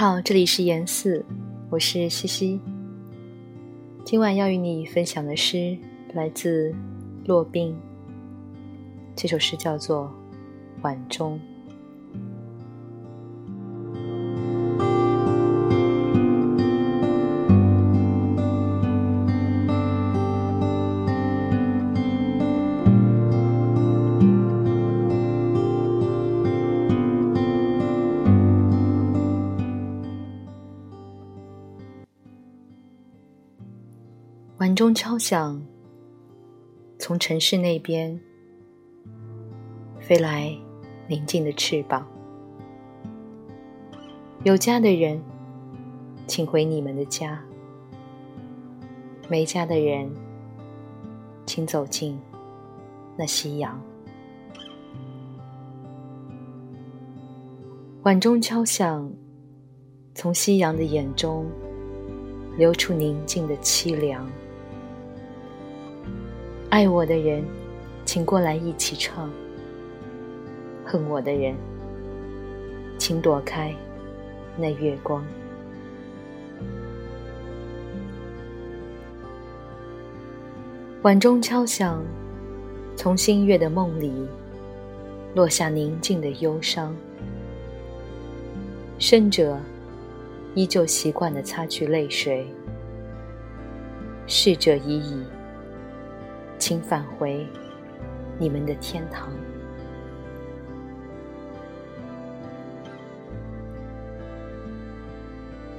好，这里是言四，我是西西。今晚要与你分享的诗来自骆宾，这首诗叫做《晚钟》。钟敲响，从城市那边飞来宁静的翅膀。有家的人，请回你们的家；没家的人，请走进那夕阳。晚钟敲响，从夕阳的眼中流出宁静的凄凉。爱我的人，请过来一起唱；恨我的人，请躲开那月光。晚钟敲响，从新月的梦里落下宁静的忧伤。生者依旧习惯的擦去泪水，逝者已矣。请返回你们的天堂。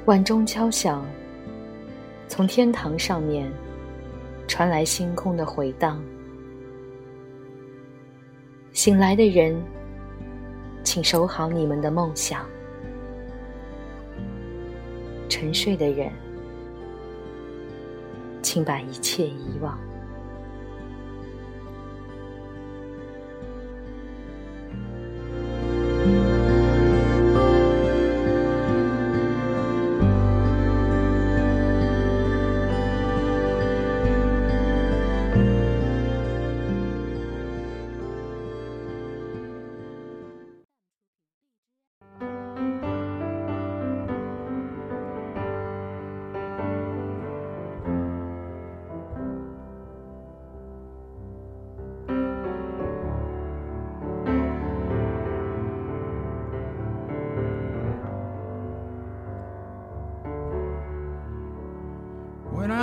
晚钟敲响，从天堂上面传来星空的回荡。醒来的人，请守好你们的梦想；沉睡的人，请把一切遗忘。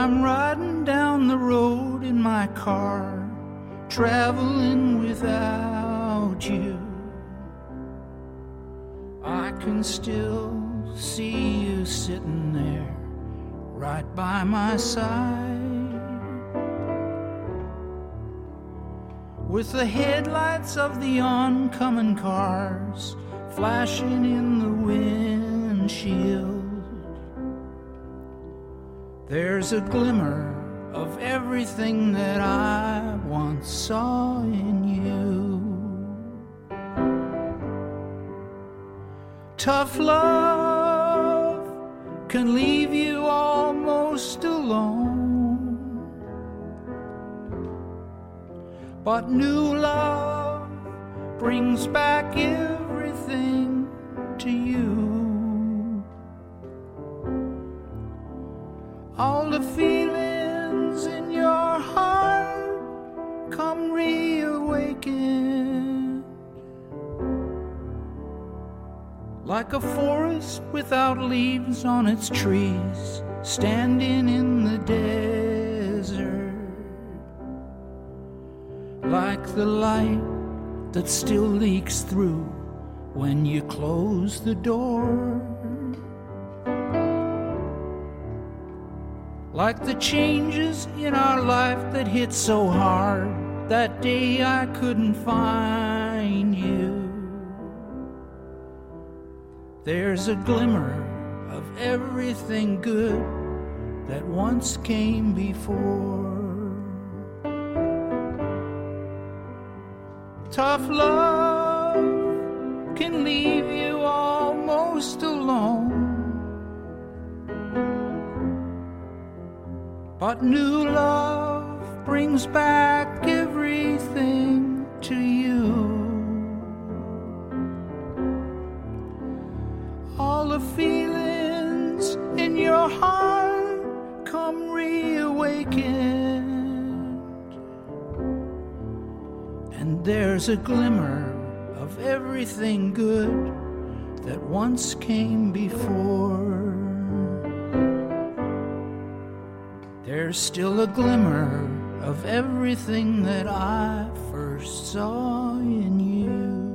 I'm riding down the road in my car, traveling without you, I can still see you sitting there right by my side. With the headlights of the oncoming cars flashing in the windshield. There's a glimmer of everything that I once saw in you. Tough love can leave you almost alone. But new love brings back everything to you. All the feelings in your heart come reawakened. Like a forest without leaves on its trees, standing in the desert. Like the light that still leaks through when you close the door. Like the changes in our life that hit so hard that day I couldn't find you. There's a glimmer of everything good that once came before. Tough love can leave you almost alone. But new love brings back everything to you. All the feelings in your heart come reawakened. And there's a glimmer of everything good that once came before. There's still a glimmer of everything that I first saw in you.